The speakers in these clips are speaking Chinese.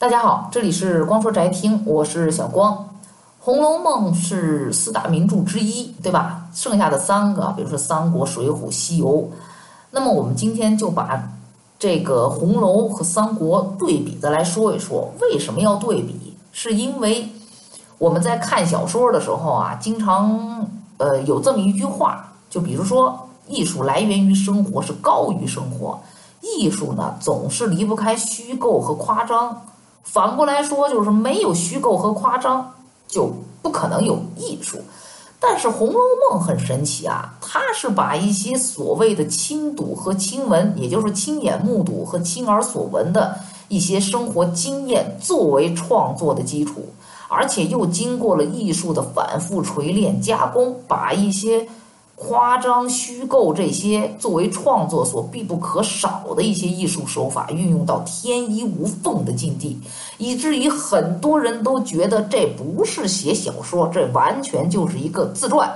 大家好，这里是光说宅听，我是小光。《红楼梦》是四大名著之一，对吧？剩下的三个，比如说《三国》《水浒》《西游》，那么我们今天就把这个《红楼》和《三国》对比的来说一说。为什么要对比？是因为我们在看小说的时候啊，经常呃有这么一句话，就比如说，艺术来源于生活，是高于生活。艺术呢，总是离不开虚构和夸张。反过来说，就是没有虚构和夸张，就不可能有艺术。但是《红楼梦》很神奇啊，它是把一些所谓的亲睹和亲闻，也就是亲眼目睹和亲耳所闻的一些生活经验作为创作的基础，而且又经过了艺术的反复锤炼加工，把一些。夸张、虚构这些作为创作所必不可少的一些艺术手法，运用到天衣无缝的境地，以至于很多人都觉得这不是写小说，这完全就是一个自传。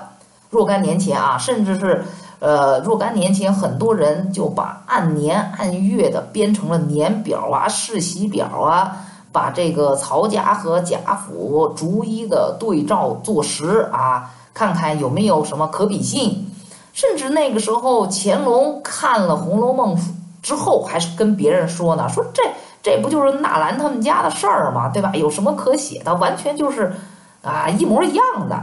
若干年前啊，甚至是呃，若干年前，很多人就把按年按月的编成了年表啊、世袭表啊，把这个曹家和贾府逐一的对照坐实啊。看看有没有什么可比性，甚至那个时候乾隆看了《红楼梦》之后，还是跟别人说呢：“说这这不就是纳兰他们家的事儿吗？对吧？有什么可写的？完全就是啊一模一样的。”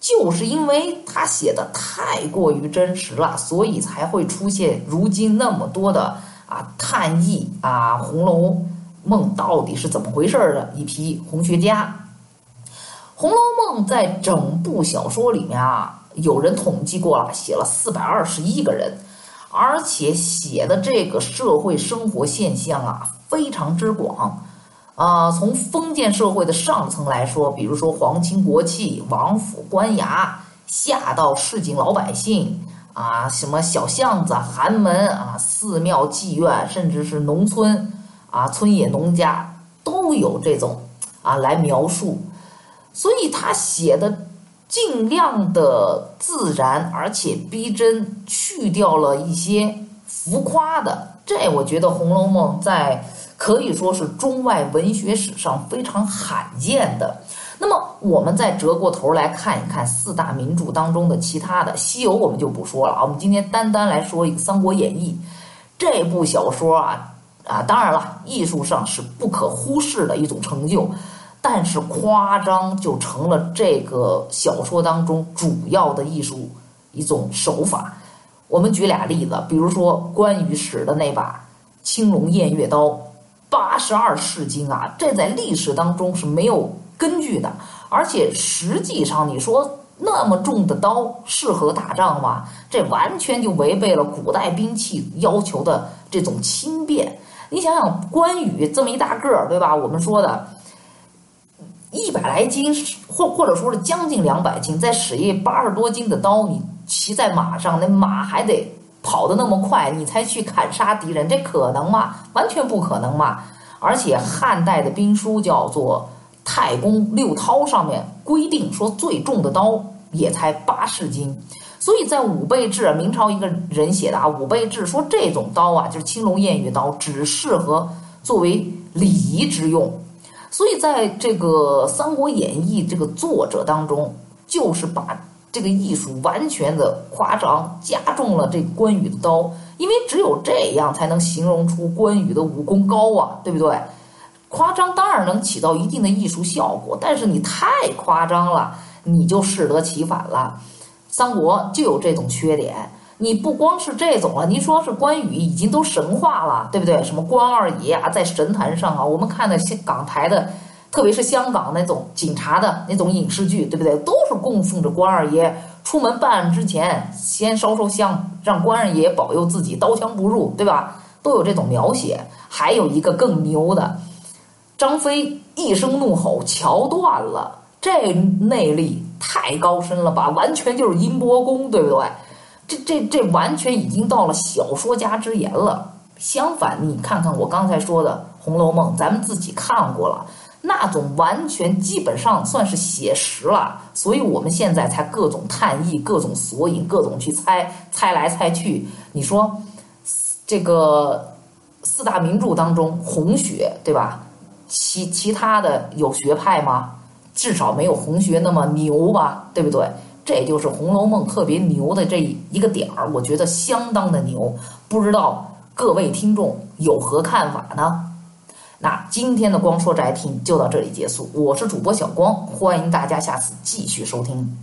就是因为他写的太过于真实了，所以才会出现如今那么多的啊探意啊《红楼梦》到底是怎么回事的一批红学家。《红楼梦》在整部小说里面啊，有人统计过了，写了四百二十一个人，而且写的这个社会生活现象啊非常之广，啊，从封建社会的上层来说，比如说皇亲国戚、王府官衙，下到市井老百姓啊，什么小巷子、寒门啊、寺庙妓院，甚至是农村啊、村野农家，都有这种啊来描述。所以他写的尽量的自然，而且逼真，去掉了一些浮夸的。这我觉得《红楼梦》在可以说是中外文学史上非常罕见的。那么，我们再折过头来看一看四大名著当中的其他的，《西游》我们就不说了啊。我们今天单单来说一个《三国演义》这部小说啊啊，当然了，艺术上是不可忽视的一种成就。但是夸张就成了这个小说当中主要的艺术一种手法。我们举俩例子，比如说关羽使的那把青龙偃月刀，八十二世斤啊，这在历史当中是没有根据的。而且实际上，你说那么重的刀适合打仗吗？这完全就违背了古代兵器要求的这种轻便。你想想，关羽这么一大个儿，对吧？我们说的。一百来斤，或或者说是将近两百斤，再使一八十多斤的刀，你骑在马上，那马还得跑得那么快，你才去砍杀敌人，这可能吗？完全不可能嘛！而且汉代的兵书叫做《太公六韬》，上面规定说最重的刀也才八十斤，所以在武备志，明朝一个人写的啊，武备志说这种刀啊，就是青龙偃月刀，只适合作为礼仪之用。所以，在这个《三国演义》这个作者当中，就是把这个艺术完全的夸张加重了这关羽的刀，因为只有这样才能形容出关羽的武功高啊，对不对？夸张当然能起到一定的艺术效果，但是你太夸张了，你就适得其反了。三国就有这种缺点。你不光是这种了，您说是关羽已经都神话了，对不对？什么关二爷啊，在神坛上啊，我们看的港台的，特别是香港那种警察的那种影视剧，对不对？都是供奉着关二爷，出门办案之前先烧烧香，让关二爷保佑自己刀枪不入，对吧？都有这种描写。还有一个更牛的，张飞一声怒吼，桥断了，这内力太高深了吧？完全就是音波功，对不对？这这这完全已经到了小说家之言了。相反，你看看我刚才说的《红楼梦》，咱们自己看过了，那种完全基本上算是写实了。所以我们现在才各种探意、各种索引、各种去猜，猜来猜去。你说这个四大名著当中，红学对吧？其其他的有学派吗？至少没有红学那么牛吧，对不对？这就是《红楼梦》特别牛的这一个点儿，我觉得相当的牛。不知道各位听众有何看法呢？那今天的光说宅听就到这里结束，我是主播小光，欢迎大家下次继续收听。